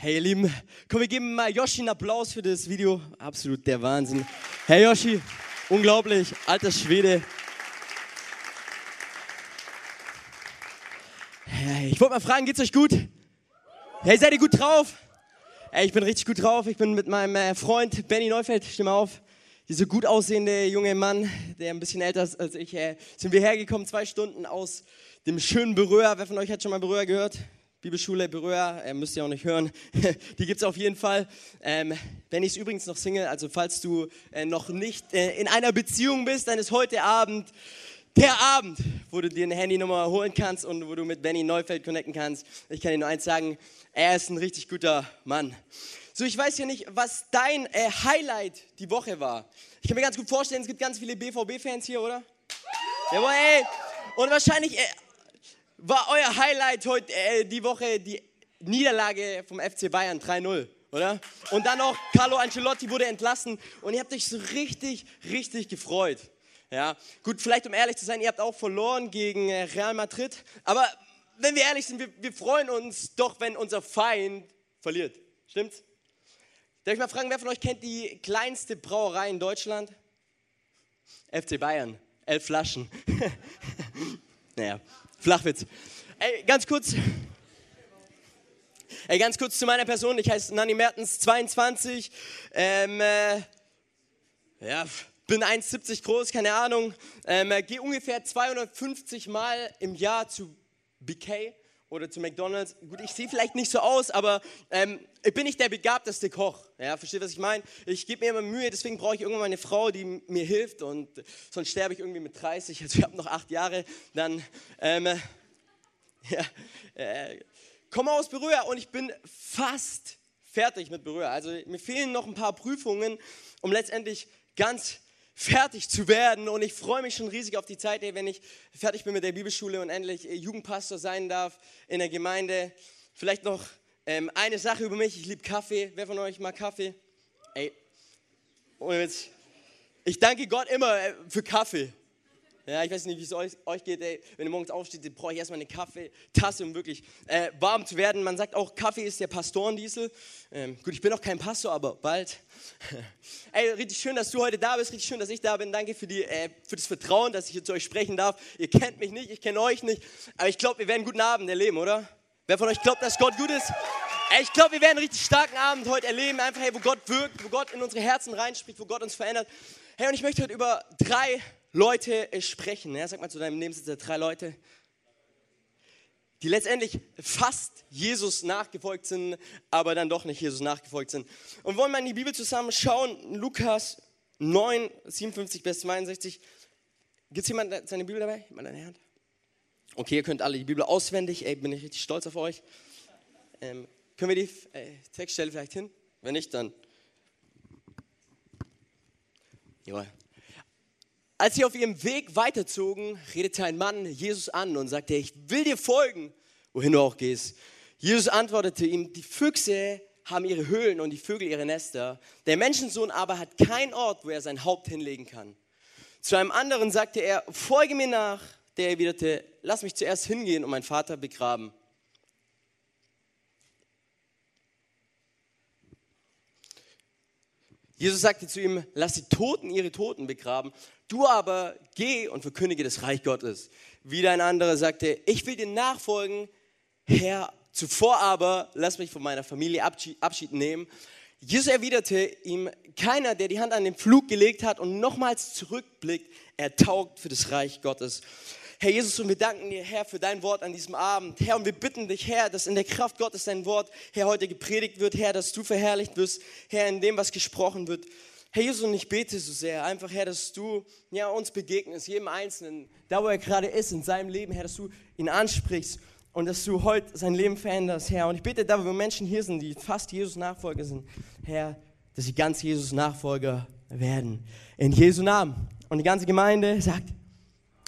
Hey ihr Lieben, komm, wir geben mal Yoshi einen Applaus für das Video. Absolut der Wahnsinn. Hey Yoshi, unglaublich, alter Schwede. Hey, ich wollte mal fragen, geht's euch gut? Hey, seid ihr gut drauf? Hey, ich bin richtig gut drauf. Ich bin mit meinem äh, Freund Benny Neufeld, stimme auf. Dieser gut aussehende junge Mann, der ein bisschen älter ist als ich, äh, sind wir hergekommen, zwei Stunden aus dem schönen Berührer. Wer von euch hat schon mal Berührer gehört? Bibelschule Berührer, äh, müsst ihr auch nicht hören. Die gibt es auf jeden Fall. Ähm, Benny ist übrigens noch Single, also falls du äh, noch nicht äh, in einer Beziehung bist, dann ist heute Abend der Abend, wo du dir eine Handynummer holen kannst und wo du mit Benny Neufeld connecten kannst. Ich kann dir nur eins sagen, er ist ein richtig guter Mann. So, ich weiß ja nicht, was dein äh, Highlight die Woche war. Ich kann mir ganz gut vorstellen, es gibt ganz viele BVB-Fans hier, oder? Jawohl, ey. Und wahrscheinlich äh, war euer Highlight heute äh, die Woche die Niederlage vom FC Bayern 3-0, oder? Und dann noch Carlo Ancelotti wurde entlassen und ihr habt euch so richtig, richtig gefreut. Ja, gut, vielleicht um ehrlich zu sein, ihr habt auch verloren gegen äh, Real Madrid, aber wenn wir ehrlich sind, wir, wir freuen uns doch, wenn unser Feind verliert. Stimmt's? Darf ich mal fragen, wer von euch kennt die kleinste Brauerei in Deutschland? FC Bayern. Elf Flaschen. naja, Flachwitz. Ey, ganz kurz. Ey, ganz kurz zu meiner Person. Ich heiße Nanni Mertens, 22. Ähm, äh, ja, bin 1,70 groß, keine Ahnung. Ähm, äh, Gehe ungefähr 250 Mal im Jahr zu BK oder zu McDonalds. Gut, ich sehe vielleicht nicht so aus, aber ähm, ich bin nicht der begabteste Koch. Ja, versteht, was ich meine? Ich gebe mir immer Mühe, deswegen brauche ich irgendwann eine Frau, die mir hilft und sonst sterbe ich irgendwie mit 30. Also ich habe noch acht Jahre. Dann, ähm, ja, äh, komme aus Berührer und ich bin fast fertig mit Berührer. Also mir fehlen noch ein paar Prüfungen, um letztendlich ganz fertig zu werden. Und ich freue mich schon riesig auf die Zeit, wenn ich fertig bin mit der Bibelschule und endlich äh, Jugendpastor sein darf in der Gemeinde. Vielleicht noch ähm, eine Sache über mich. Ich liebe Kaffee. Wer von euch mag Kaffee? Ey, ohne Witz. Ich danke Gott immer äh, für Kaffee. Ja, ich weiß nicht, wie es euch, euch geht. Ey. Wenn ihr morgens aufsteht, brauche ich erstmal eine Kaffeetasse, um wirklich äh, warm zu werden. Man sagt auch, Kaffee ist der Pastorendiesel. Ähm, gut, ich bin noch kein Pastor, aber bald. Ey, richtig schön, dass du heute da bist. Richtig schön, dass ich da bin. Danke für, die, äh, für das Vertrauen, dass ich hier zu euch sprechen darf. Ihr kennt mich nicht, ich kenne euch nicht. Aber ich glaube, wir werden einen guten Abend erleben, oder? Wer von euch glaubt, dass Gott gut ist? Ey, ich glaube, wir werden einen richtig starken Abend heute erleben. Einfach, hey, wo Gott wirkt, wo Gott in unsere Herzen reinspricht, wo Gott uns verändert. Hey, und ich möchte heute über drei Leute sprechen. Ja, sag mal zu deinem Nebensitzer drei Leute, die letztendlich fast Jesus nachgefolgt sind, aber dann doch nicht Jesus nachgefolgt sind. Und wollen wir in die Bibel zusammen schauen, Lukas 9, 57 bis 62. Gibt es jemand seine Bibel dabei? Jemand eine Hand? Okay, ihr könnt alle die Bibel auswendig. Ey, bin ich richtig stolz auf euch. Ähm, können wir die äh, Textstelle vielleicht hin? Wenn nicht, dann. Jawohl. Als sie auf ihrem Weg weiterzogen, redete ein Mann Jesus an und sagte, ich will dir folgen, wohin du auch gehst. Jesus antwortete ihm, die Füchse haben ihre Höhlen und die Vögel ihre Nester. Der Menschensohn aber hat keinen Ort, wo er sein Haupt hinlegen kann. Zu einem anderen sagte er, folge mir nach. Der erwiderte, lass mich zuerst hingehen und meinen Vater begraben. Jesus sagte zu ihm, lass die Toten ihre Toten begraben, du aber geh und verkündige das Reich Gottes. Wieder ein anderer sagte, ich will dir nachfolgen, Herr, zuvor aber lass mich von meiner Familie Abschied nehmen. Jesus erwiderte ihm, keiner, der die Hand an den Flug gelegt hat und nochmals zurückblickt, er taugt für das Reich Gottes. Herr Jesus, und wir danken dir, Herr, für dein Wort an diesem Abend. Herr, und wir bitten dich, Herr, dass in der Kraft Gottes dein Wort, Herr, heute gepredigt wird, Herr, dass du verherrlicht wirst, Herr, in dem, was gesprochen wird. Herr Jesus, und ich bete so sehr, einfach, Herr, dass du ja, uns begegnest, jedem Einzelnen, da wo er gerade ist in seinem Leben, Herr, dass du ihn ansprichst und dass du heute sein Leben veränderst, Herr. Und ich bete, da wo Menschen hier sind, die fast Jesus Nachfolger sind, Herr, dass sie ganz Jesus Nachfolger werden. In Jesu Namen. Und die ganze Gemeinde sagt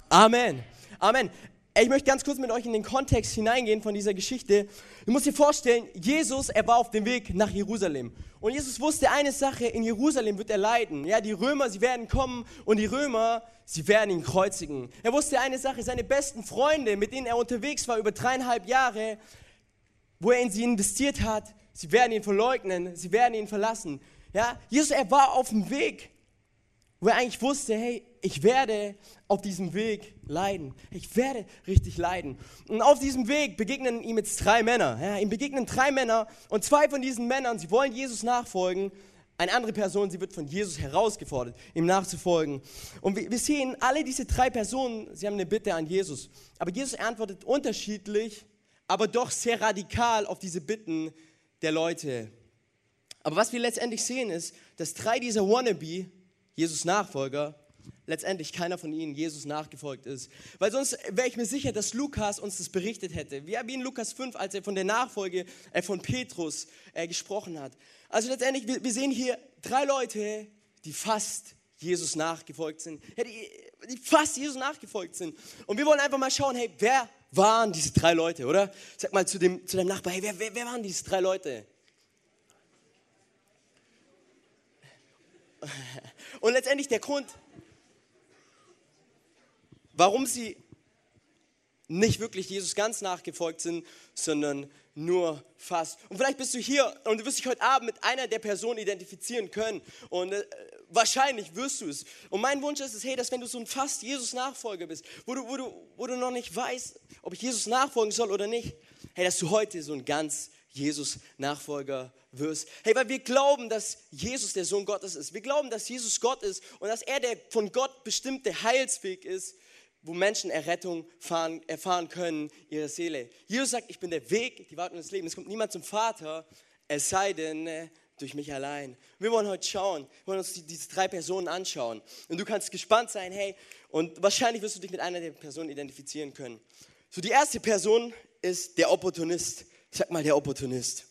Amen. Amen. Ich möchte ganz kurz mit euch in den Kontext hineingehen von dieser Geschichte. Du musst dir vorstellen, Jesus, er war auf dem Weg nach Jerusalem. Und Jesus wusste eine Sache, in Jerusalem wird er leiden. Ja, die Römer, sie werden kommen und die Römer, sie werden ihn kreuzigen. Er wusste eine Sache, seine besten Freunde, mit denen er unterwegs war über dreieinhalb Jahre, wo er in sie investiert hat, sie werden ihn verleugnen, sie werden ihn verlassen. Ja, Jesus, er war auf dem Weg, wo er eigentlich wusste, hey, ich werde auf diesem Weg leiden. Ich werde richtig leiden. Und auf diesem Weg begegnen ihm jetzt drei Männer. Ja, ihm begegnen drei Männer und zwei von diesen Männern, sie wollen Jesus nachfolgen. Eine andere Person, sie wird von Jesus herausgefordert, ihm nachzufolgen. Und wir, wir sehen, alle diese drei Personen, sie haben eine Bitte an Jesus. Aber Jesus antwortet unterschiedlich, aber doch sehr radikal auf diese Bitten der Leute. Aber was wir letztendlich sehen ist, dass drei dieser Wannabe, Jesus Nachfolger, letztendlich keiner von ihnen Jesus nachgefolgt ist. Weil sonst wäre ich mir sicher, dass Lukas uns das berichtet hätte. Wie in Lukas 5, als er von der Nachfolge äh, von Petrus äh, gesprochen hat. Also letztendlich, wir, sehen hier drei Leute, die fast Jesus nachgefolgt sind. Die, die fast Jesus nachgefolgt sind. Und wir wollen einfach mal schauen, hey, wer waren diese drei Leute, oder? Sag mal zu dem, zu deinem Nachbar, hey, wer, wer, wer waren diese drei Leute? Und letztendlich der Grund, warum sie nicht wirklich Jesus ganz nachgefolgt sind, sondern nur fast. Und vielleicht bist du hier und du wirst dich heute Abend mit einer der Personen identifizieren können. Und äh, wahrscheinlich wirst du es. Und mein Wunsch ist es, hey, dass wenn du so ein fast Jesus-Nachfolger bist, wo du, wo, du, wo du noch nicht weißt, ob ich Jesus nachfolgen soll oder nicht, hey, dass du heute so ein ganz Jesus-Nachfolger wirst. Hey, weil wir glauben, dass Jesus der Sohn Gottes ist. Wir glauben, dass Jesus Gott ist und dass er der von Gott bestimmte Heilsweg ist, wo Menschen Errettung fahren, erfahren können, ihre Seele. Jesus sagt, ich bin der Weg, die Wahrheit und das Leben. Es kommt niemand zum Vater, es sei denn äh, durch mich allein. Wir wollen heute schauen, wir wollen uns die, diese drei Personen anschauen. Und du kannst gespannt sein, hey, und wahrscheinlich wirst du dich mit einer der Personen identifizieren können. So, die erste Person ist der Opportunist. Sag mal, der Opportunist.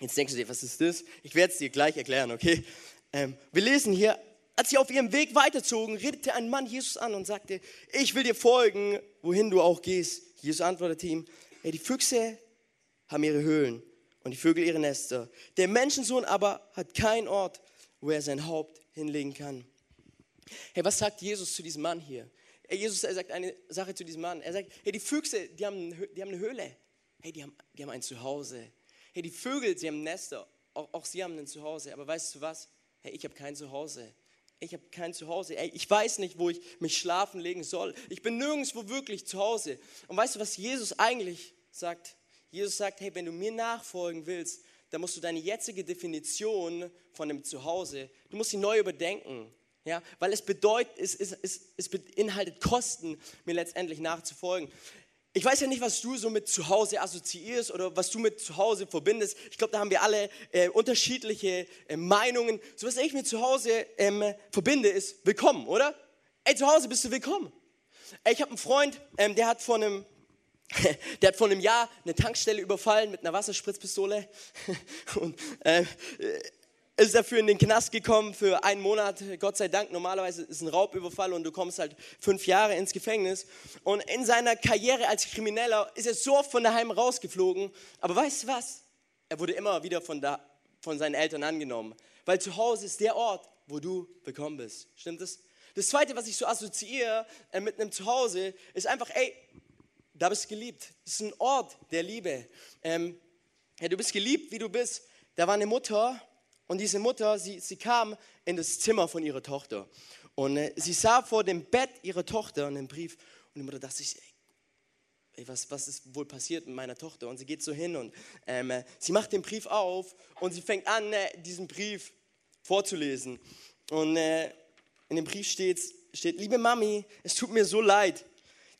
Jetzt denkst du dir, was ist das? Ich werde es dir gleich erklären, okay? Ähm, wir lesen hier, als sie auf ihrem Weg weiterzogen, redete ein Mann Jesus an und sagte, ich will dir folgen, wohin du auch gehst. Jesus antwortete ihm, hey, die Füchse haben ihre Höhlen und die Vögel ihre Nester. Der Menschensohn aber hat keinen Ort, wo er sein Haupt hinlegen kann. Hey, was sagt Jesus zu diesem Mann hier? Hey, Jesus er sagt eine Sache zu diesem Mann. Er sagt, hey, die Füchse, die haben, die haben eine Höhle. Hey, die haben, die haben ein Zuhause. Hey, die Vögel, sie haben Nester. Auch, auch sie haben ein Zuhause. Aber weißt du was? Hey, ich habe kein Zuhause. Ich habe kein Zuhause. Ey, ich weiß nicht, wo ich mich schlafen legen soll. Ich bin nirgendwo wirklich zu Hause. Und weißt du, was Jesus eigentlich sagt? Jesus sagt, hey, wenn du mir nachfolgen willst, dann musst du deine jetzige Definition von dem Zuhause, du musst sie neu überdenken. Ja, weil es bedeutet, es, es, es, es beinhaltet Kosten, mir letztendlich nachzufolgen. Ich weiß ja nicht, was du so mit Zuhause assoziierst oder was du mit Zuhause verbindest. Ich glaube, da haben wir alle äh, unterschiedliche äh, Meinungen. So was ich mit Zuhause ähm, verbinde, ist willkommen, oder? Ey, zu Hause bist du willkommen. Ey, ich habe einen Freund, ähm, der hat vor einem der hat vor einem Jahr eine Tankstelle überfallen mit einer Wasserspritzpistole und äh, ist dafür in den Knast gekommen für einen Monat. Gott sei Dank, normalerweise ist ein Raubüberfall und du kommst halt fünf Jahre ins Gefängnis. Und in seiner Karriere als Krimineller ist er so oft von daheim rausgeflogen. Aber weißt du was? Er wurde immer wieder von, da, von seinen Eltern angenommen. Weil zu Hause ist der Ort, wo du willkommen bist. Stimmt das? Das Zweite, was ich so assoziiere äh, mit einem Zuhause, ist einfach, ey, da bist du geliebt. Das ist ein Ort der Liebe. Ähm, ja, du bist geliebt, wie du bist. Da war eine Mutter, und diese Mutter, sie, sie kam in das Zimmer von ihrer Tochter. Und äh, sie sah vor dem Bett ihrer Tochter einen Brief. Und die Mutter dachte sich, ey, was, was ist wohl passiert mit meiner Tochter? Und sie geht so hin und ähm, äh, sie macht den Brief auf und sie fängt an, äh, diesen Brief vorzulesen. Und äh, in dem Brief steht, steht, liebe Mami, es tut mir so leid,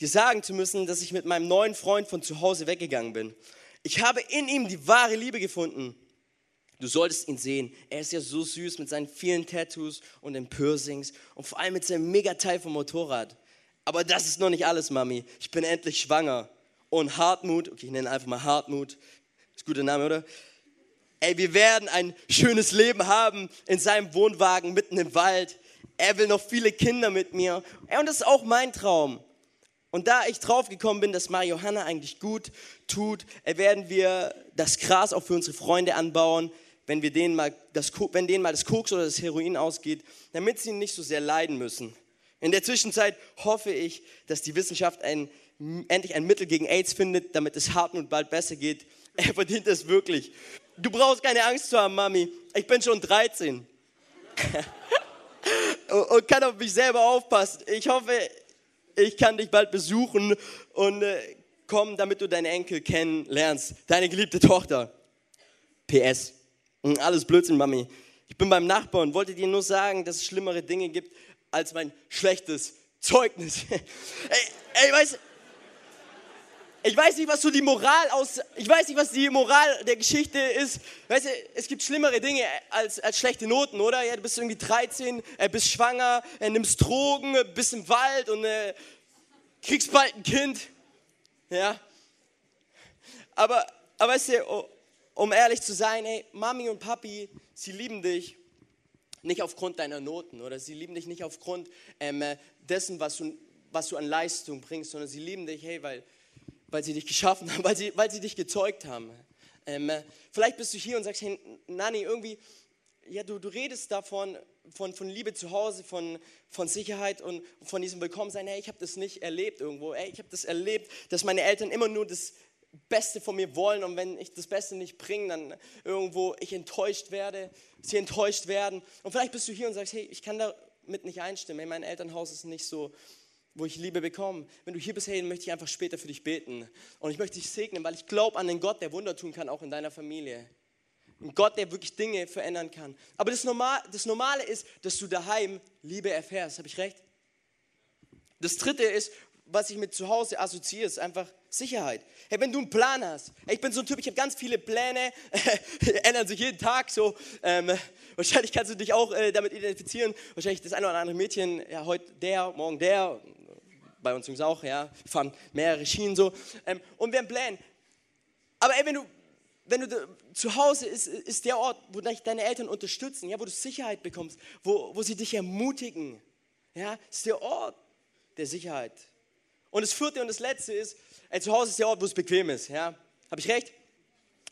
dir sagen zu müssen, dass ich mit meinem neuen Freund von zu Hause weggegangen bin. Ich habe in ihm die wahre Liebe gefunden Du solltest ihn sehen. Er ist ja so süß mit seinen vielen Tattoos und den Piercings und vor allem mit seinem Megateil vom Motorrad. Aber das ist noch nicht alles, Mami. Ich bin endlich schwanger. Und Hartmut, okay, ich nenne einfach mal Hartmut. Ist ein guter Name, oder? Ey, wir werden ein schönes Leben haben in seinem Wohnwagen mitten im Wald. Er will noch viele Kinder mit mir. Und das ist auch mein Traum. Und da ich draufgekommen bin, dass Marihuana eigentlich gut tut, werden wir das Gras auch für unsere Freunde anbauen wenn, wir denen mal das, wenn denen mal das Koks oder das Heroin ausgeht, damit sie nicht so sehr leiden müssen. In der Zwischenzeit hoffe ich, dass die Wissenschaft ein, endlich ein Mittel gegen AIDS findet, damit es Hartmut bald besser geht. Er verdient es wirklich. Du brauchst keine Angst zu haben, Mami. Ich bin schon 13. und kann auf mich selber aufpassen. Ich hoffe, ich kann dich bald besuchen und äh, kommen, damit du deinen Enkel kennenlernst. Deine geliebte Tochter. PS. Alles Blödsinn, Mami. Ich bin beim Nachbarn und wollte dir nur sagen, dass es schlimmere Dinge gibt als mein schlechtes Zeugnis. ey, ey, weißt ich weiß nicht, was so die Moral aus, ich weiß nicht, was die Moral der Geschichte ist. Weißt du, es gibt schlimmere Dinge als, als schlechte Noten, oder? Ja, du bist irgendwie 13, äh, bist schwanger, äh, nimmst Drogen, bist im Wald und äh, kriegst bald ein Kind. Ja. Aber, aber weißt du, um ehrlich zu sein, ey, Mami und Papi, sie lieben dich nicht aufgrund deiner Noten oder sie lieben dich nicht aufgrund ähm, dessen, was du, was du an Leistung bringst, sondern sie lieben dich, hey, weil weil sie dich geschaffen haben, weil sie, weil sie dich gezeugt haben. Ähm, äh, vielleicht bist du hier und sagst, hey, Nani, irgendwie, ja, du, du redest davon, von, von Liebe zu Hause, von, von Sicherheit und von diesem Willkommensein. Hey, ich habe das nicht erlebt irgendwo. Hey, ich habe das erlebt, dass meine Eltern immer nur das Beste von mir wollen und wenn ich das Beste nicht bringe, dann irgendwo ich enttäuscht werde, sie enttäuscht werden. Und vielleicht bist du hier und sagst, hey, ich kann damit nicht einstimmen. Hey, mein Elternhaus ist nicht so, wo ich Liebe bekomme. Wenn du hier bist, hey, dann möchte ich einfach später für dich beten. Und ich möchte dich segnen, weil ich glaube an den Gott, der Wunder tun kann, auch in deiner Familie. Ein Gott, der wirklich Dinge verändern kann. Aber das, Normal, das Normale ist, dass du daheim Liebe erfährst. Habe ich recht? Das Dritte ist, was ich mit zu Hause assoziiere, ist einfach Sicherheit. Hey, wenn du einen Plan hast, ich bin so ein Typ, ich habe ganz viele Pläne, ändern sich jeden Tag so. Ähm, wahrscheinlich kannst du dich auch äh, damit identifizieren. Wahrscheinlich das eine oder andere Mädchen, ja, heute der, morgen der, bei uns Jungs auch, ja, wir fahren mehrere Schienen so. Ähm, und wir haben Pläne. Aber ey, wenn du, wenn du zu Hause ist, ist der Ort, wo dich deine Eltern unterstützen, ja, wo du Sicherheit bekommst, wo, wo sie dich ermutigen. Ja, ist der Ort der Sicherheit. Und das vierte und das letzte ist, ey, zu Hause ist der Ort, wo es bequem ist. Ja, habe ich recht?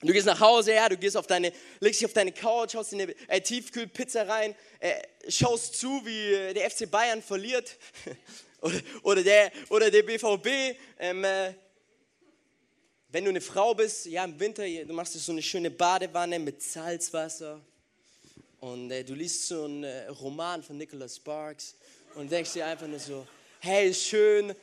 Du gehst nach Hause, ja, du gehst auf deine, legst dich auf deine Couch, haust in eine äh, Tiefkühlpizza rein, äh, schaust zu, wie äh, der FC Bayern verliert oder, oder, der, oder der BVB. Ähm, äh, wenn du eine Frau bist, ja, im Winter, du machst so eine schöne Badewanne mit Salzwasser und äh, du liest so einen äh, Roman von Nicholas Sparks und denkst dir einfach nur so, hey, schön,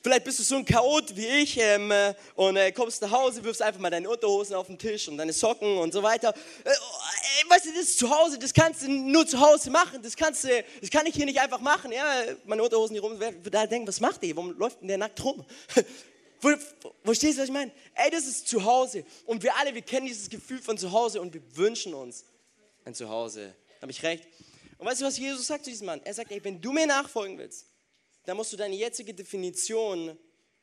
Vielleicht bist du so ein Chaot wie ich ähm, äh, und äh, kommst nach Hause, wirfst einfach mal deine Unterhosen auf den Tisch und deine Socken und so weiter. Äh, äh, weißt du, das ist zu Hause, das kannst du nur zu Hause machen. Das, kannst du, das kann ich hier nicht einfach machen. Ja, meine Unterhosen hier rum, da denkt, was macht der? Warum läuft denn der nackt rum? Verstehst du, was ich meine? Ey, das ist zu Hause. Und wir alle, wir kennen dieses Gefühl von zu Hause und wir wünschen uns ein Zuhause. Habe ich recht? Und weißt du, was Jesus sagt zu diesem Mann? Er sagt, ey, wenn du mir nachfolgen willst, dann musst du deine jetzige Definition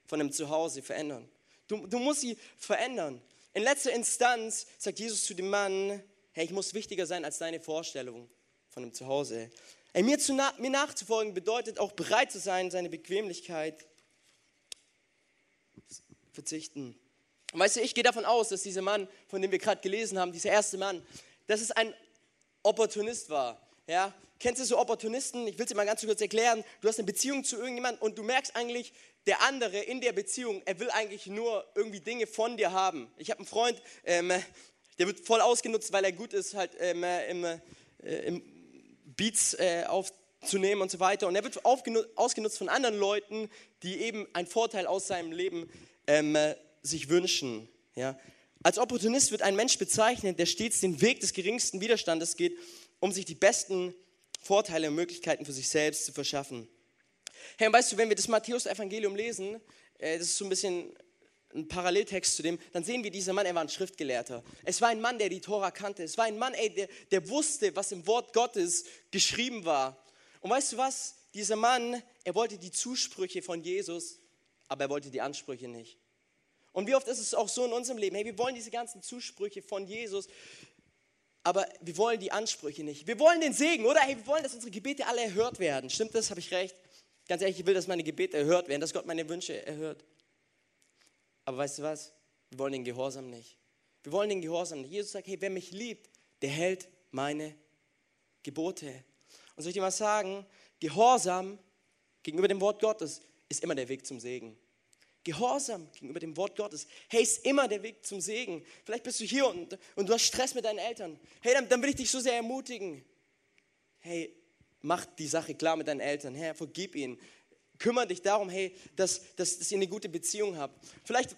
von einem Zuhause verändern. Du, du musst sie verändern. In letzter Instanz sagt Jesus zu dem Mann, hey, ich muss wichtiger sein als deine Vorstellung von einem Zuhause. Ey, mir, zu, mir nachzufolgen bedeutet auch bereit zu sein, seine Bequemlichkeit verzichten. Und weißt du, ich gehe davon aus, dass dieser Mann, von dem wir gerade gelesen haben, dieser erste Mann, dass es ein Opportunist war. Ja, Kennst du so Opportunisten? Ich will es dir mal ganz kurz erklären. Du hast eine Beziehung zu irgendjemandem und du merkst eigentlich, der andere in der Beziehung, er will eigentlich nur irgendwie Dinge von dir haben. Ich habe einen Freund, ähm, der wird voll ausgenutzt, weil er gut ist, halt ähm, im, äh, im Beats äh, aufzunehmen und so weiter. Und er wird ausgenutzt von anderen Leuten, die eben einen Vorteil aus seinem Leben ähm, sich wünschen. Ja? Als Opportunist wird ein Mensch bezeichnet, der stets den Weg des geringsten Widerstandes geht, um sich die besten Vorteile und Möglichkeiten für sich selbst zu verschaffen. Hey, und weißt du, wenn wir das Matthäus-Evangelium lesen, äh, das ist so ein bisschen ein Paralleltext zu dem, dann sehen wir, dieser Mann, er war ein Schriftgelehrter. Es war ein Mann, der die Tora kannte. Es war ein Mann, ey, der, der wusste, was im Wort Gottes geschrieben war. Und weißt du was? Dieser Mann, er wollte die Zusprüche von Jesus, aber er wollte die Ansprüche nicht. Und wie oft ist es auch so in unserem Leben? Hey, wir wollen diese ganzen Zusprüche von Jesus, aber wir wollen die Ansprüche nicht. Wir wollen den Segen, oder? Hey, wir wollen, dass unsere Gebete alle erhört werden. Stimmt das? Habe ich recht? Ganz ehrlich, ich will, dass meine Gebete erhört werden, dass Gott meine Wünsche erhört. Aber weißt du was? Wir wollen den Gehorsam nicht. Wir wollen den Gehorsam nicht. Jesus sagt, hey, wer mich liebt, der hält meine Gebote. Und soll ich dir mal sagen, Gehorsam gegenüber dem Wort Gottes ist immer der Weg zum Segen. Gehorsam gegenüber dem Wort Gottes. Hey, ist immer der Weg zum Segen. Vielleicht bist du hier und, und du hast Stress mit deinen Eltern. Hey, dann, dann will ich dich so sehr ermutigen. Hey, mach die Sache klar mit deinen Eltern. Herr, vergib ihnen. Kümmere dich darum, hey, dass, dass, dass ihr eine gute Beziehung habt. Vielleicht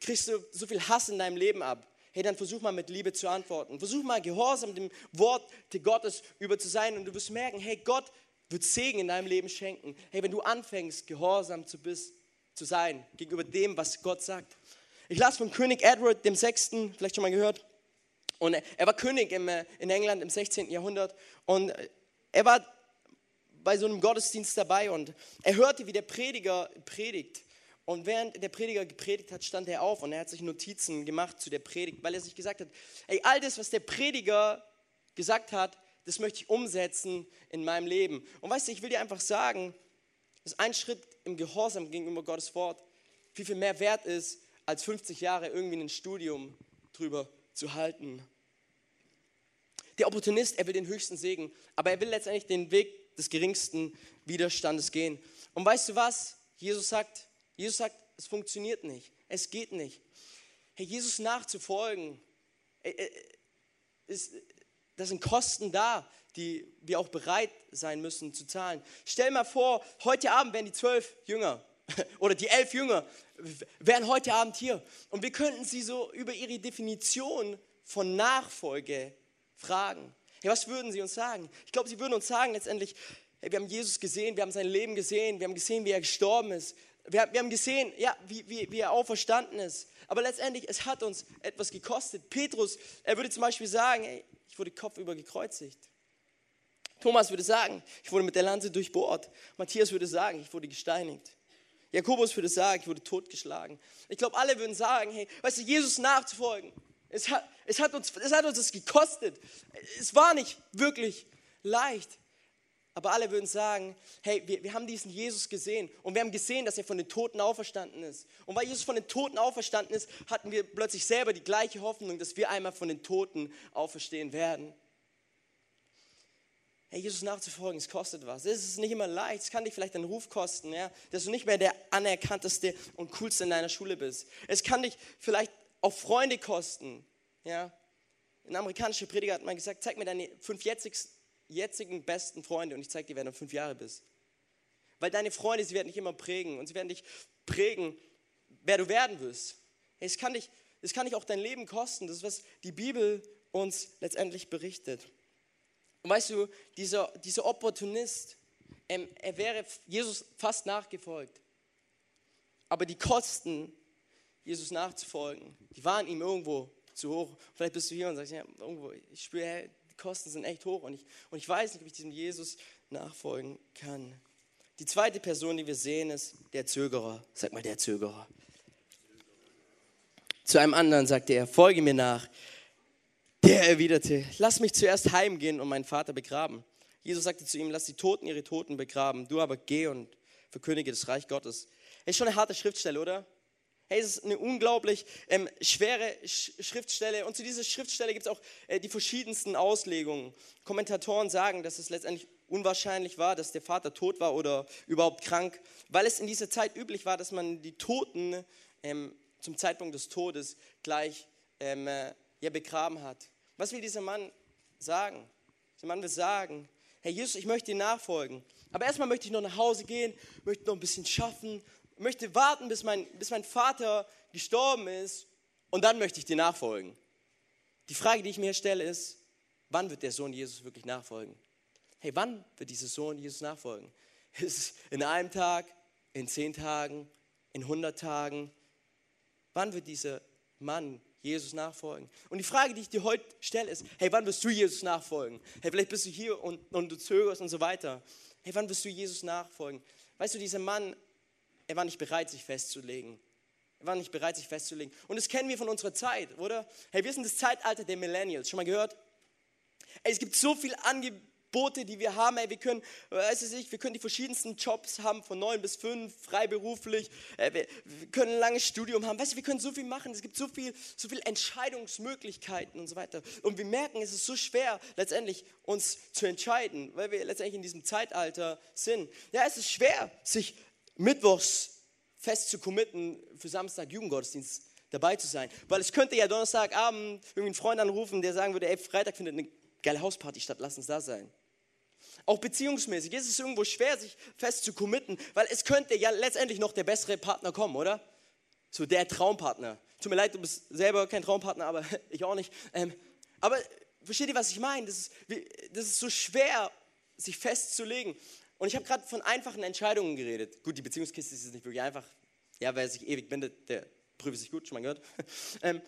kriegst du so viel Hass in deinem Leben ab. Hey, dann versuch mal mit Liebe zu antworten. Versuch mal gehorsam dem Wort Gottes über zu sein und du wirst merken, hey, Gott wird Segen in deinem Leben schenken. Hey, wenn du anfängst, gehorsam zu, bist, zu sein gegenüber dem, was Gott sagt. Ich las von König Edward dem Sechsten, vielleicht schon mal gehört. Und er war König äh, in England im 16. Jahrhundert. Und er war bei so einem Gottesdienst dabei und er hörte, wie der Prediger predigt. Und während der Prediger gepredigt hat, stand er auf und er hat sich Notizen gemacht zu der Predigt, weil er sich gesagt hat, ey, all das, was der Prediger gesagt hat, das möchte ich umsetzen in meinem Leben. Und weißt du, ich will dir einfach sagen, dass ein Schritt im Gehorsam gegenüber Gottes Wort viel, viel mehr wert ist, als 50 Jahre irgendwie ein Studium drüber zu halten. Der Opportunist, er will den höchsten Segen, aber er will letztendlich den Weg des geringsten Widerstandes gehen. Und weißt du was? Jesus sagt, Jesus sagt, es funktioniert nicht, es geht nicht. Hey, Jesus nachzufolgen, äh, äh, ist, da sind Kosten da, die wir auch bereit sein müssen zu zahlen. Stell mal vor, heute Abend wären die zwölf Jünger oder die elf Jünger wären heute Abend hier und wir könnten sie so über ihre Definition von Nachfolge fragen. Hey, was würden sie uns sagen? Ich glaube, sie würden uns sagen letztendlich, hey, wir haben Jesus gesehen, wir haben sein Leben gesehen, wir haben gesehen, wie er gestorben ist. Wir, haben gesehen, ja, wie, wie, wie er auferstanden ist. Aber letztendlich, es hat uns etwas gekostet. Petrus, er würde zum Beispiel sagen, hey, ich wurde kopfüber gekreuzigt. Thomas würde sagen, ich wurde mit der Lanze durchbohrt. Matthias würde sagen, ich wurde gesteinigt. Jakobus würde sagen, ich wurde totgeschlagen. Ich glaube, alle würden sagen, hey, weißt du, Jesus nachzufolgen, es hat, es, hat uns, es hat uns das gekostet. Es war nicht wirklich leicht. Aber alle würden sagen, hey, wir, wir haben diesen Jesus gesehen und wir haben gesehen, dass er von den Toten auferstanden ist. Und weil Jesus von den Toten auferstanden ist, hatten wir plötzlich selber die gleiche Hoffnung, dass wir einmal von den Toten auferstehen werden. Hey, Jesus nachzufolgen, es kostet was. Es ist nicht immer leicht. Es kann dich vielleicht einen Ruf kosten, ja, dass du nicht mehr der anerkannteste und coolste in deiner Schule bist. Es kann dich vielleicht auch Freunde kosten. Ja. Ein amerikanischer Prediger hat mal gesagt, zeig mir deine fünf jetzigen besten Freunde und ich zeige dir, wer du fünf Jahre bist. Weil deine Freunde, sie werden dich immer prägen und sie werden dich prägen, wer du werden wirst. Es kann dich, es kann dich auch dein Leben kosten. Das ist, was die Bibel uns letztendlich berichtet. Und weißt du, dieser, dieser Opportunist, ähm, er wäre Jesus fast nachgefolgt. Aber die Kosten, Jesus nachzufolgen, die waren ihm irgendwo zu hoch. Vielleicht bist du hier und sagst, ja, irgendwo, ich spüre, Kosten sind echt hoch und ich, und ich weiß nicht, ob ich diesem Jesus nachfolgen kann. Die zweite Person, die wir sehen, ist der Zögerer. Sag mal, der Zögerer. Zu einem anderen sagte er, folge mir nach. Der erwiderte, lass mich zuerst heimgehen und meinen Vater begraben. Jesus sagte zu ihm, lass die Toten ihre Toten begraben, du aber geh und verkündige das Reich Gottes. Ist schon eine harte Schriftstelle, oder? Hey, es ist eine unglaublich ähm, schwere Sch Schriftstelle und zu dieser Schriftstelle gibt es auch äh, die verschiedensten Auslegungen. Kommentatoren sagen, dass es letztendlich unwahrscheinlich war, dass der Vater tot war oder überhaupt krank, weil es in dieser Zeit üblich war, dass man die Toten ähm, zum Zeitpunkt des Todes gleich ähm, äh, ja, begraben hat. Was will dieser Mann sagen? Dieser Mann will sagen, Herr Jesus, ich möchte dir nachfolgen. Aber erstmal möchte ich noch nach Hause gehen, möchte noch ein bisschen schaffen, möchte warten, bis mein, bis mein Vater gestorben ist und dann möchte ich dir nachfolgen. Die Frage, die ich mir stelle, ist, wann wird der Sohn Jesus wirklich nachfolgen? Hey, wann wird dieser Sohn Jesus nachfolgen? Ist es in einem Tag, in zehn Tagen, in hundert Tagen? Wann wird dieser Mann Jesus nachfolgen? Und die Frage, die ich dir heute stelle, ist, hey, wann wirst du Jesus nachfolgen? Hey, vielleicht bist du hier und, und du zögerst und so weiter. Hey, wann wirst du Jesus nachfolgen? Weißt du, dieser Mann er war nicht bereit, sich festzulegen. Er war nicht bereit, sich festzulegen. Und das kennen wir von unserer Zeit, oder? Hey, wir sind das Zeitalter der Millennials. Schon mal gehört? Ey, es gibt so viele Angebote, die wir haben. Ey, wir können, weiß ich nicht, wir können die verschiedensten Jobs haben, von neun bis fünf, freiberuflich. Ey, wir, wir, können ein langes Studium haben. Weißt du, wir können so viel machen. Es gibt so viel, so viel Entscheidungsmöglichkeiten und so weiter. Und wir merken, es ist so schwer, letztendlich uns zu entscheiden, weil wir letztendlich in diesem Zeitalter sind. Ja, es ist schwer, sich mittwochs fest zu committen, für Samstag Jugendgottesdienst dabei zu sein. Weil es könnte ja Donnerstagabend irgendwie einen Freund anrufen, der sagen würde, ey, Freitag findet eine geile Hausparty statt, lass uns da sein. Auch beziehungsmäßig ist es irgendwo schwer, sich fest zu committen, weil es könnte ja letztendlich noch der bessere Partner kommen, oder? So der Traumpartner. Tut mir leid, du bist selber kein Traumpartner, aber ich auch nicht. Ähm, aber versteht ihr, was ich meine? Das ist, das ist so schwer, sich festzulegen. Und ich habe gerade von einfachen Entscheidungen geredet. Gut, die Beziehungskiste ist nicht wirklich einfach. Ja, wer sich ewig bindet, der prüfe sich gut, schon mal gehört. Ähm,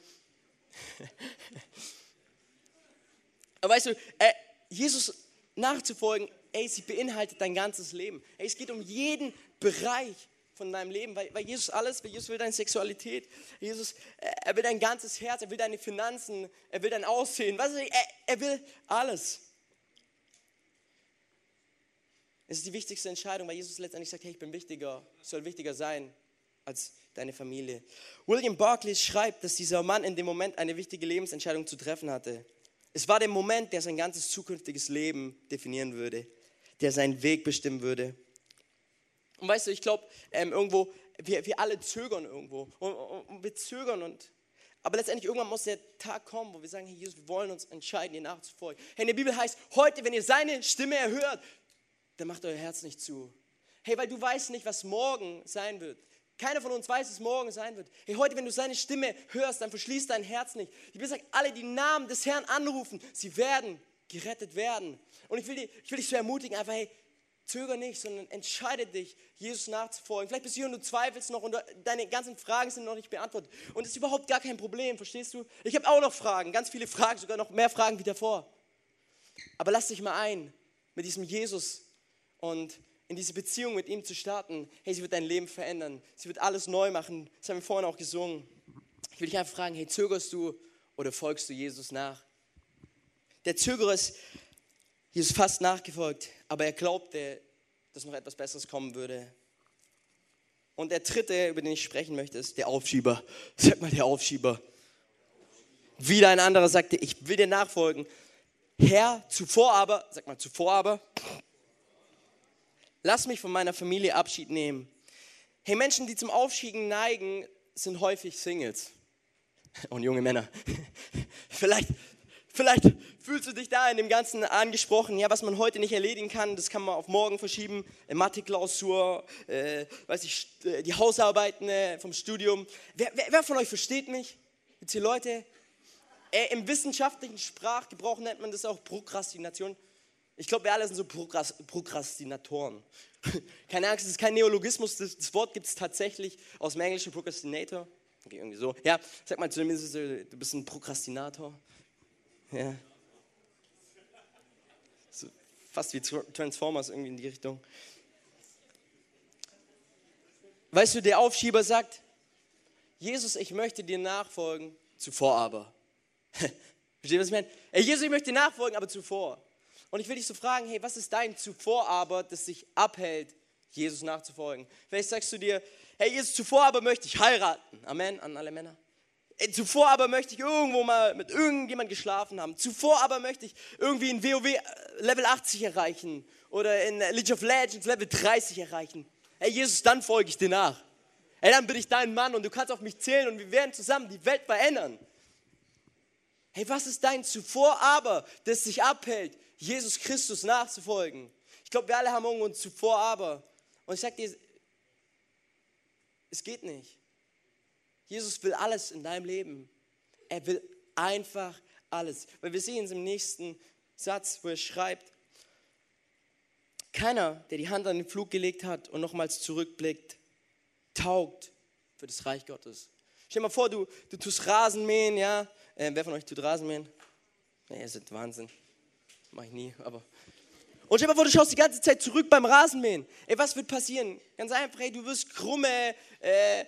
aber weißt du, äh, Jesus nachzufolgen, ey, sie beinhaltet dein ganzes Leben. Ey, es geht um jeden Bereich von deinem Leben, weil, weil Jesus alles will. Jesus will deine Sexualität, Jesus, äh, er will dein ganzes Herz, er will deine Finanzen, er will dein Aussehen, was, er, er will alles. Es ist die wichtigste Entscheidung, weil Jesus letztendlich sagt, hey, ich bin wichtiger, soll wichtiger sein als deine Familie. William Barclay schreibt, dass dieser Mann in dem Moment eine wichtige Lebensentscheidung zu treffen hatte. Es war der Moment, der sein ganzes zukünftiges Leben definieren würde, der seinen Weg bestimmen würde. Und weißt du, ich glaube, ähm, irgendwo, wir, wir alle zögern irgendwo. Und, und, wir zögern und aber letztendlich irgendwann muss der Tag kommen, wo wir sagen, hey Jesus, wir wollen uns entscheiden, dir nachzufolgen. Hey, in der Bibel heißt, heute, wenn ihr seine Stimme erhört, dann macht euer Herz nicht zu. Hey, weil du weißt nicht, was morgen sein wird. Keiner von uns weiß, was morgen sein wird. Hey, heute, wenn du seine Stimme hörst, dann verschließ dein Herz nicht. Die Bibel sagt, alle, die Namen des Herrn anrufen, sie werden gerettet werden. Und ich will, dich, ich will dich so ermutigen, einfach, hey, zöger nicht, sondern entscheide dich, Jesus nachzufolgen. Vielleicht bist du hier und du zweifelst noch und deine ganzen Fragen sind noch nicht beantwortet. Und das ist überhaupt gar kein Problem, verstehst du? Ich habe auch noch Fragen, ganz viele Fragen, sogar noch mehr Fragen wie davor. Aber lass dich mal ein mit diesem Jesus und in diese Beziehung mit ihm zu starten, hey, sie wird dein Leben verändern. Sie wird alles neu machen. Das haben wir vorhin auch gesungen. Ich will dich einfach fragen, hey, zögerst du oder folgst du Jesus nach? Der Zögerer ist Jesus fast nachgefolgt, aber er glaubte, dass noch etwas Besseres kommen würde. Und der dritte, über den ich sprechen möchte, ist der Aufschieber. Sag mal, der Aufschieber. Wieder ein anderer sagte, ich will dir nachfolgen. Herr, zuvor aber, sag mal, zuvor aber, Lass mich von meiner Familie Abschied nehmen. Hey, Menschen, die zum Aufschieben neigen, sind häufig Singles. Und junge Männer. vielleicht, vielleicht fühlst du dich da in dem Ganzen angesprochen. Ja, was man heute nicht erledigen kann, das kann man auf morgen verschieben. Mathe-Klausur, äh, weiß ich, äh, die Hausarbeiten äh, vom Studium. Wer, wer, wer, von euch versteht mich? Gibt hier Leute? Äh, Im wissenschaftlichen Sprachgebrauch nennt man das auch Prokrastination. Ich glaube, wir alle sind so Prokrastinatoren. Keine Angst, es ist kein Neologismus, das, Wort gibt es tatsächlich aus dem Englischen Procrastinator. Okay, irgendwie so. Ja, sag mal zu mir, du bist ein Prokrastinator. Ja. So, fast wie Transformers irgendwie in die Richtung. Weißt du, der Aufschieber sagt, Jesus, ich möchte dir nachfolgen, zuvor aber. Versteht ihr, was ich meine? Ey, Jesus, ich möchte dir nachfolgen, aber zuvor. Und ich will dich so fragen, hey, was ist dein Zuvor aber, das dich abhält, Jesus nachzufolgen? Vielleicht sagst du dir, hey, Jesus, zuvor aber möchte ich heiraten. Amen an alle Männer. Hey, zuvor aber möchte ich irgendwo mal mit irgendjemand geschlafen haben. Zuvor aber möchte ich irgendwie in WoW äh, Level 80 erreichen oder in League of Legends Level 30 erreichen. Hey, Jesus, dann folge ich dir nach. Hey, dann bin ich dein Mann und du kannst auf mich zählen und wir werden zusammen die Welt verändern. Hey, was ist dein Zuvor aber, das dich abhält, Jesus Christus nachzufolgen. Ich glaube, wir alle haben irgendwo zuvor aber. Und ich sage dir, es geht nicht. Jesus will alles in deinem Leben. Er will einfach alles. Weil wir sehen es im nächsten Satz, wo er schreibt, keiner, der die Hand an den Flug gelegt hat und nochmals zurückblickt, taugt für das Reich Gottes. Stell dir mal vor, du, du tust Rasenmähen, ja? Äh, wer von euch tut Rasenmähen? Nee, ihr seid Wahnsinn. Mach ich nie, aber. Und stell mal vor, du schaust die ganze Zeit zurück beim Rasenmähen. Ey, was wird passieren? Ganz einfach, ey, du wirst krumme, äh,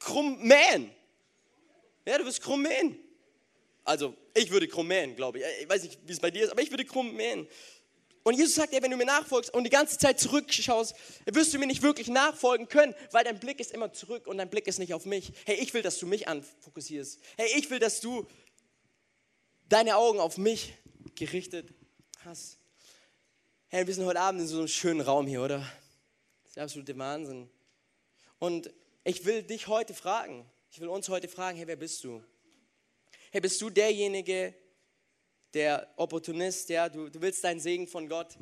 krumm mähen. Ja, du wirst krumm mähen. Also, ich würde krumm mähen, glaube ich. Ich weiß nicht, wie es bei dir ist, aber ich würde krumm mähen. Und Jesus sagt, ey, wenn du mir nachfolgst und die ganze Zeit zurückschaust, wirst du mir nicht wirklich nachfolgen können, weil dein Blick ist immer zurück und dein Blick ist nicht auf mich. Hey, ich will, dass du mich anfokussierst. Hey, ich will, dass du deine Augen auf mich gerichtet hast. wir sind heute Abend in so einem schönen Raum hier, oder? Das ist der absolute Wahnsinn. Und ich will dich heute fragen, ich will uns heute fragen, hey, wer bist du? Hey, bist du derjenige, der Opportunist, ja, du, du willst deinen Segen von Gott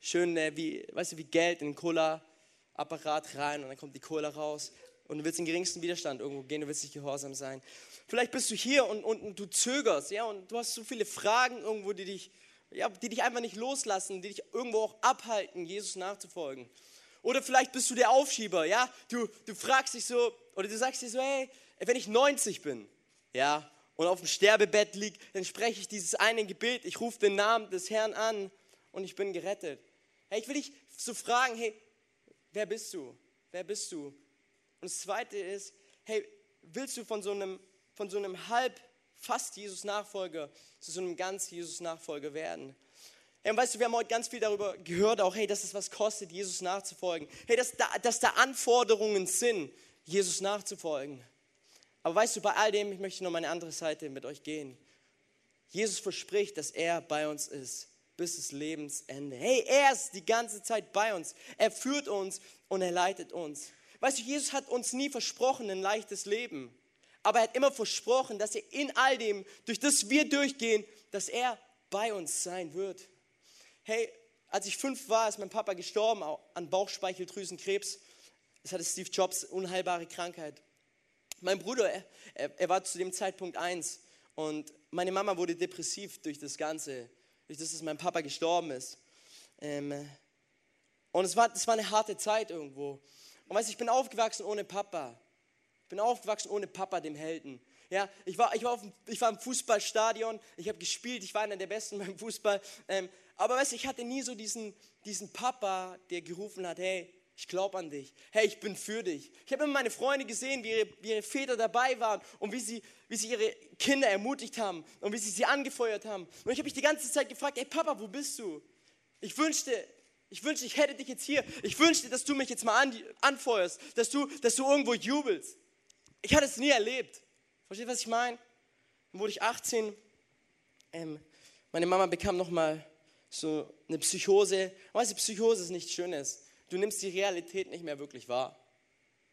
schön, äh, wie, weißt du, wie Geld in den Cola-Apparat rein und dann kommt die Cola raus und du willst den geringsten Widerstand irgendwo gehen, du willst nicht gehorsam sein. Vielleicht bist du hier und, und, und du zögerst, ja, und du hast so viele Fragen irgendwo, die dich, ja, die dich einfach nicht loslassen, die dich irgendwo auch abhalten, Jesus nachzufolgen. Oder vielleicht bist du der Aufschieber, ja, du, du fragst dich so, oder du sagst dir so, hey, wenn ich 90 bin, ja, und auf dem Sterbebett liege, dann spreche ich dieses eine Gebet, ich rufe den Namen des Herrn an und ich bin gerettet. Hey, ich will dich so fragen, hey, wer bist du? Wer bist du? Und das Zweite ist, hey, willst du von so einem, von so einem halb fast Jesus-Nachfolger zu so einem ganz Jesus-Nachfolger werden? Hey, und weißt du, wir haben heute ganz viel darüber gehört, auch, hey, dass es was kostet, Jesus nachzufolgen. Hey, dass da, dass da Anforderungen sind, Jesus nachzufolgen. Aber weißt du, bei all dem, ich möchte noch meine andere Seite mit euch gehen. Jesus verspricht, dass er bei uns ist bis das Lebensende. Hey, er ist die ganze Zeit bei uns. Er führt uns und er leitet uns. Weißt du, Jesus hat uns nie versprochen ein leichtes Leben. Aber er hat immer versprochen, dass er in all dem, durch das wir durchgehen, dass er bei uns sein wird. Hey, als ich fünf war, ist mein Papa gestorben an Bauchspeicheldrüsenkrebs. Das hatte Steve Jobs, unheilbare Krankheit. Mein Bruder, er, er war zu dem Zeitpunkt eins und meine Mama wurde depressiv durch das Ganze durch das, dass mein Papa gestorben ist. Ähm, und es war, das war eine harte Zeit irgendwo. Und weißt du, ich bin aufgewachsen ohne Papa. Ich bin aufgewachsen ohne Papa, dem Helden. Ja, ich war, ich war, auf, ich war im Fußballstadion, ich habe gespielt, ich war einer der Besten beim Fußball. Ähm, aber weißt du, ich hatte nie so diesen, diesen Papa, der gerufen hat, hey, ich glaube an dich. Hey, ich bin für dich. Ich habe immer meine Freunde gesehen, wie ihre, wie ihre Väter dabei waren und wie sie, wie sie ihre Kinder ermutigt haben und wie sie sie angefeuert haben. Und ich habe mich die ganze Zeit gefragt, hey Papa, wo bist du? Ich wünschte, ich wünschte, ich hätte dich jetzt hier. Ich wünschte, dass du mich jetzt mal an, anfeuerst, dass du, dass du irgendwo jubelst. Ich hatte es nie erlebt. Versteht, was ich meine? Dann wurde ich 18. Ähm, meine Mama bekam nochmal so eine Psychose. Weißt du, Psychose ist nichts Schönes du nimmst die Realität nicht mehr wirklich wahr.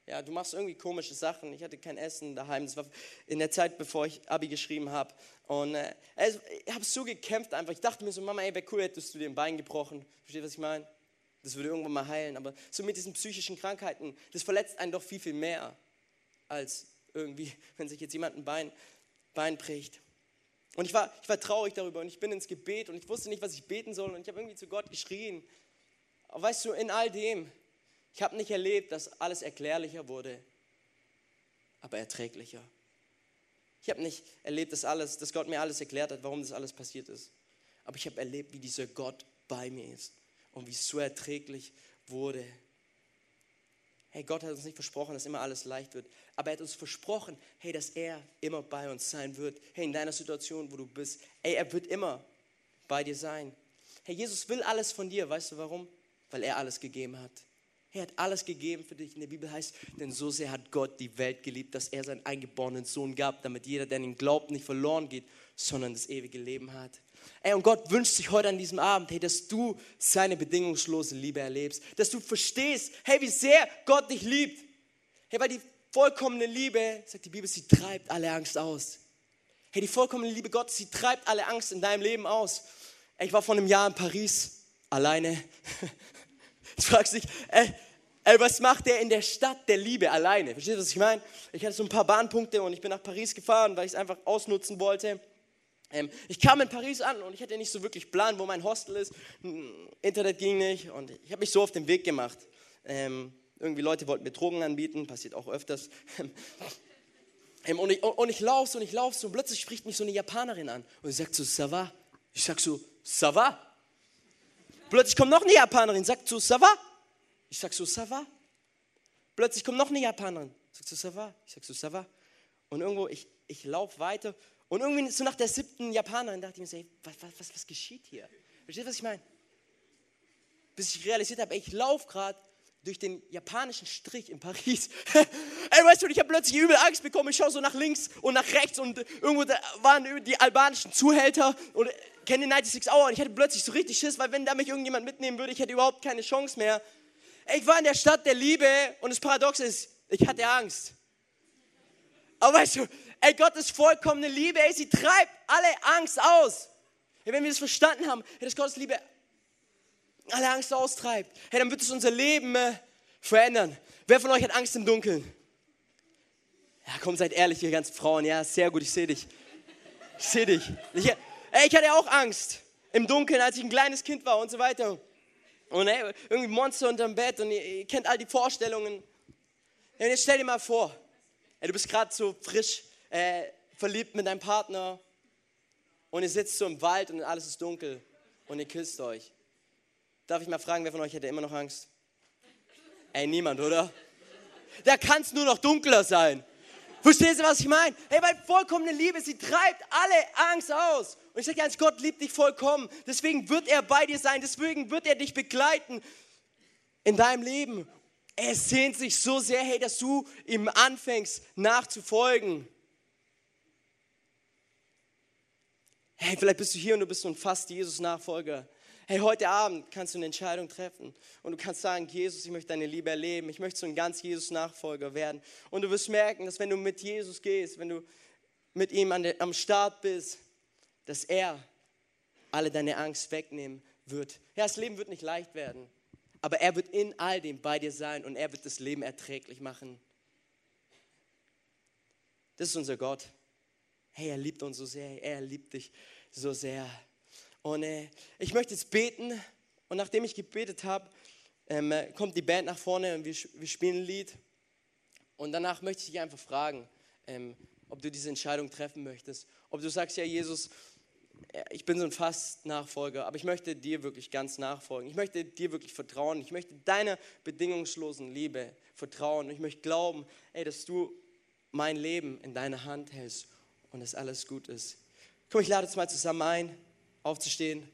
Ja, du machst irgendwie komische Sachen. Ich hatte kein Essen daheim. Das war in der Zeit, bevor ich Abi geschrieben habe. Und äh, also, ich habe so gekämpft einfach. Ich dachte mir so, Mama, ey, wäre cool, hättest du dir ein Bein gebrochen. Verstehst du, was ich meine? Das würde irgendwann mal heilen. Aber so mit diesen psychischen Krankheiten, das verletzt einen doch viel, viel mehr, als irgendwie, wenn sich jetzt jemand ein Bein, Bein bricht. Und ich war, ich war traurig darüber und ich bin ins Gebet und ich wusste nicht, was ich beten soll. Und ich habe irgendwie zu Gott geschrien. Aber weißt du, in all dem, ich habe nicht erlebt, dass alles erklärlicher wurde, aber erträglicher. Ich habe nicht erlebt, dass, alles, dass Gott mir alles erklärt hat, warum das alles passiert ist. Aber ich habe erlebt, wie dieser Gott bei mir ist und wie es so erträglich wurde. Hey, Gott hat uns nicht versprochen, dass immer alles leicht wird, aber er hat uns versprochen, hey, dass er immer bei uns sein wird. Hey, in deiner Situation, wo du bist, hey, er wird immer bei dir sein. Hey, Jesus will alles von dir, weißt du warum? Weil er alles gegeben hat. Er hat alles gegeben für dich. In der Bibel heißt, denn so sehr hat Gott die Welt geliebt, dass er seinen eingeborenen Sohn gab, damit jeder, der an ihn glaubt, nicht verloren geht, sondern das ewige Leben hat. Ey, und Gott wünscht sich heute an diesem Abend, hey, dass du seine bedingungslose Liebe erlebst, dass du verstehst, hey, wie sehr Gott dich liebt. Hey, weil die vollkommene Liebe, sagt die Bibel, sie treibt alle Angst aus. Hey, die vollkommene Liebe Gottes, sie treibt alle Angst in deinem Leben aus. Ey, ich war vor einem Jahr in Paris, alleine. Du fragst dich, ey, ey, was macht der in der Stadt der Liebe alleine? Verstehst du, was ich meine? Ich hatte so ein paar Bahnpunkte und ich bin nach Paris gefahren, weil ich es einfach ausnutzen wollte. Ähm, ich kam in Paris an und ich hatte nicht so wirklich Plan, wo mein Hostel ist. Hm, Internet ging nicht und ich habe mich so auf den Weg gemacht. Ähm, irgendwie Leute wollten mir Drogen anbieten, passiert auch öfters. ähm, und ich, und ich laufe so und ich laufe so und plötzlich spricht mich so eine Japanerin an und sie sagt so, ça Ich sag so, ça Plötzlich kommt noch eine Japanerin, sagt so, ça va? Ich sag so, ça va? Plötzlich kommt noch eine Japanerin, sagt so, ça va? Ich sag so, ça va? Und irgendwo, ich, ich laufe weiter und irgendwie so nach der siebten Japanerin dachte ich mir so, ey, was, was, was, geschieht hier? Versteht was ich meine? Bis ich realisiert habe, ich laufe gerade durch den japanischen Strich in Paris. Ey, weißt du, ich habe plötzlich übel Angst bekommen. Ich schaue so nach links und nach rechts und irgendwo waren die albanischen Zuhälter und kenne 96 Hour und ich hatte plötzlich so richtig Schiss, weil wenn da mich irgendjemand mitnehmen würde, ich hätte überhaupt keine Chance mehr. Ey, ich war in der Stadt der Liebe und das Paradox ist, Ich hatte Angst. Aber weißt du, ey, Gottes vollkommene Liebe, ey, sie treibt alle Angst aus. Hey, wenn wir das verstanden haben, hey, dass Gottes Liebe alle Angst austreibt, hey, dann wird es unser Leben äh, verändern. Wer von euch hat Angst im Dunkeln? Ja, komm, seid ehrlich, ihr ganzen Frauen. Ja, sehr gut, ich sehe dich. Ich sehe dich. Ich, ey, ich hatte auch Angst im Dunkeln, als ich ein kleines Kind war und so weiter. Und ey, irgendwie Monster unterm Bett und ihr, ihr kennt all die Vorstellungen. Und jetzt stell dir mal vor, ey, du bist gerade so frisch äh, verliebt mit deinem Partner und ihr sitzt so im Wald und alles ist dunkel und ihr küsst euch. Darf ich mal fragen, wer von euch hätte immer noch Angst? Ey, niemand, oder? Da kann es nur noch dunkler sein. Verstehst du, was ich meine? Hey, weil vollkommene Liebe, sie treibt alle Angst aus. Und ich sage ganz, Gott liebt dich vollkommen. Deswegen wird er bei dir sein. Deswegen wird er dich begleiten in deinem Leben. Er sehnt sich so sehr, hey, dass du ihm anfängst nachzufolgen. Hey, vielleicht bist du hier und du bist so ein fast Jesus-Nachfolger. Hey, heute Abend kannst du eine Entscheidung treffen und du kannst sagen, Jesus, ich möchte deine Liebe erleben, ich möchte so ein ganz Jesus-Nachfolger werden. Und du wirst merken, dass wenn du mit Jesus gehst, wenn du mit ihm am Start bist, dass er alle deine Angst wegnehmen wird. Ja, das Leben wird nicht leicht werden, aber er wird in all dem bei dir sein und er wird das Leben erträglich machen. Das ist unser Gott. Hey, er liebt uns so sehr, er liebt dich so sehr. Und äh, ich möchte jetzt beten und nachdem ich gebetet habe, ähm, kommt die Band nach vorne und wir, wir spielen ein Lied. Und danach möchte ich dich einfach fragen, ähm, ob du diese Entscheidung treffen möchtest. Ob du sagst, ja Jesus, ich bin so ein Fast-Nachfolger, aber ich möchte dir wirklich ganz nachfolgen. Ich möchte dir wirklich vertrauen. Ich möchte deiner bedingungslosen Liebe vertrauen. Ich möchte glauben, ey, dass du mein Leben in deiner Hand hältst und dass alles gut ist. Komm, ich lade uns mal zusammen ein, aufzustehen.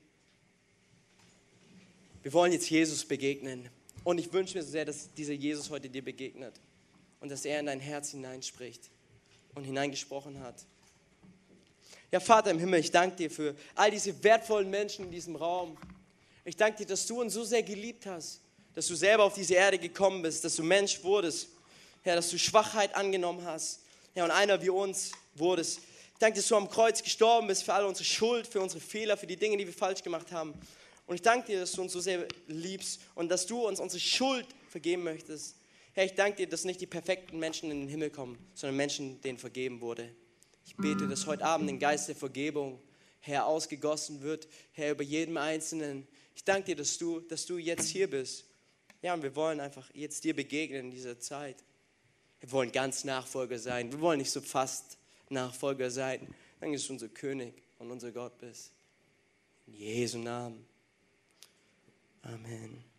Wir wollen jetzt Jesus begegnen. Und ich wünsche mir so sehr, dass dieser Jesus heute dir begegnet und dass er in dein Herz hineinspricht und hineingesprochen hat. Ja, Vater im Himmel, ich danke dir für all diese wertvollen Menschen in diesem Raum. Ich danke dir, dass du uns so sehr geliebt hast, dass du selber auf diese Erde gekommen bist, dass du Mensch wurdest, Herr, dass du Schwachheit angenommen hast, Herr, und einer wie uns wurdest. Ich danke, dass du am Kreuz gestorben bist für all unsere Schuld, für unsere Fehler, für die Dinge, die wir falsch gemacht haben. Und ich danke dir, dass du uns so sehr liebst und dass du uns unsere Schuld vergeben möchtest. Herr, ich danke dir, dass nicht die perfekten Menschen in den Himmel kommen, sondern Menschen, denen vergeben wurde. Ich bete, dass heute Abend ein Geist der Vergebung, Herr, ausgegossen wird, Herr, über jedem Einzelnen. Ich danke dir, dass du, dass du jetzt hier bist. Ja, und wir wollen einfach jetzt dir begegnen in dieser Zeit. Wir wollen ganz Nachfolger sein. Wir wollen nicht so fast Nachfolger sein. Danke, dass du unser König und unser Gott bist. In Jesu Namen. Amen.